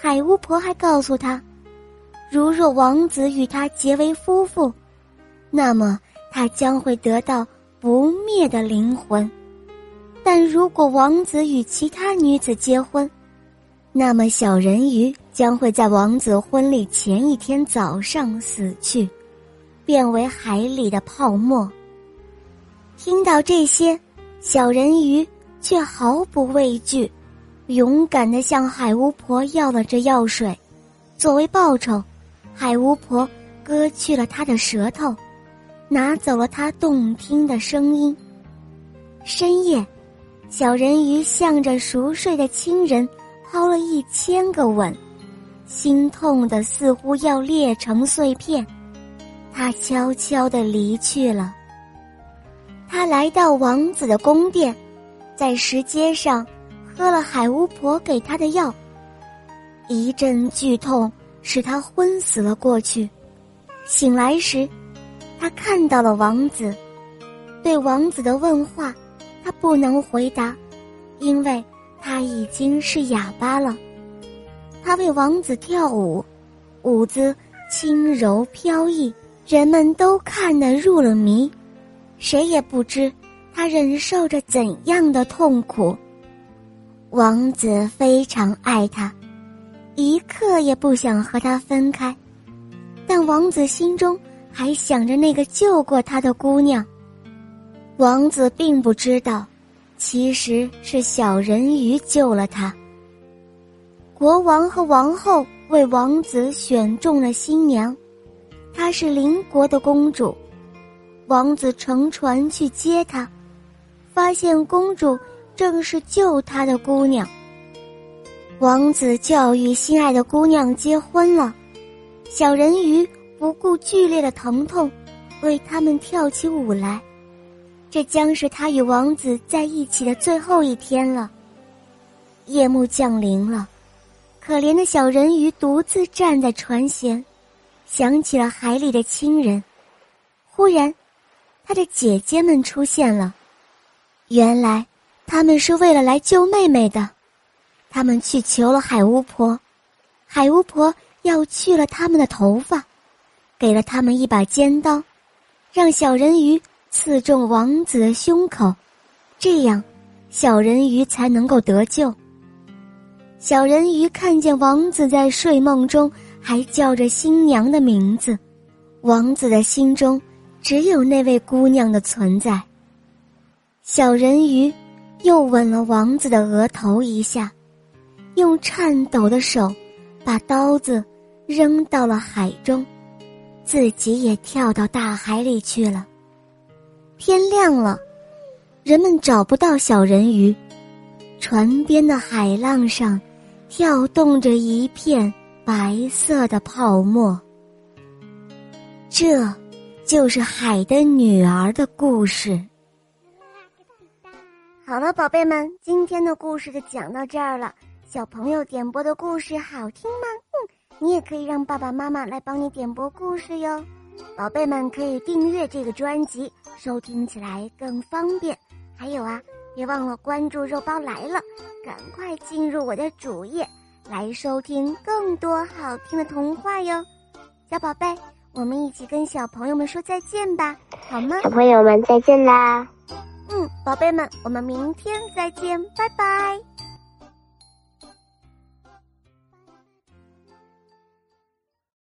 海巫婆还告诉他，如若王子与她结为夫妇，那么他将会得到不灭的灵魂；但如果王子与其他女子结婚，那么小人鱼将会在王子婚礼前一天早上死去，变为海里的泡沫。听到这些，小人鱼却毫不畏惧。勇敢的向海巫婆要了这药水，作为报酬，海巫婆割去了他的舌头，拿走了他动听的声音。深夜，小人鱼向着熟睡的亲人抛了一千个吻，心痛的似乎要裂成碎片。他悄悄地离去了。他来到王子的宫殿，在石阶上。喝了海巫婆给他的药，一阵剧痛使他昏死了过去。醒来时，他看到了王子，对王子的问话，他不能回答，因为他已经是哑巴了。他为王子跳舞，舞姿轻柔飘逸，人们都看得入了迷，谁也不知他忍受着怎样的痛苦。王子非常爱她，一刻也不想和她分开，但王子心中还想着那个救过他的姑娘。王子并不知道，其实是小人鱼救了他。国王和王后为王子选中了新娘，她是邻国的公主。王子乘船去接她，发现公主。正是救他的姑娘。王子就要与心爱的姑娘结婚了，小人鱼不顾剧烈的疼痛，为他们跳起舞来。这将是他与王子在一起的最后一天了。夜幕降临了，可怜的小人鱼独自站在船舷，想起了海里的亲人。忽然，他的姐姐们出现了，原来。他们是为了来救妹妹的，他们去求了海巫婆，海巫婆要去了他们的头发，给了他们一把尖刀，让小人鱼刺中王子的胸口，这样，小人鱼才能够得救。小人鱼看见王子在睡梦中还叫着新娘的名字，王子的心中只有那位姑娘的存在。小人鱼。又吻了王子的额头一下，用颤抖的手把刀子扔到了海中，自己也跳到大海里去了。天亮了，人们找不到小人鱼，船边的海浪上跳动着一片白色的泡沫。这，就是海的女儿的故事。好了，宝贝们，今天的故事就讲到这儿了。小朋友点播的故事好听吗？嗯，你也可以让爸爸妈妈来帮你点播故事哟。宝贝们可以订阅这个专辑，收听起来更方便。还有啊，别忘了关注“肉包来了”，赶快进入我的主页来收听更多好听的童话哟。小宝贝，我们一起跟小朋友们说再见吧，好吗？小朋友们再见啦。宝贝们，我们明天再见，拜拜。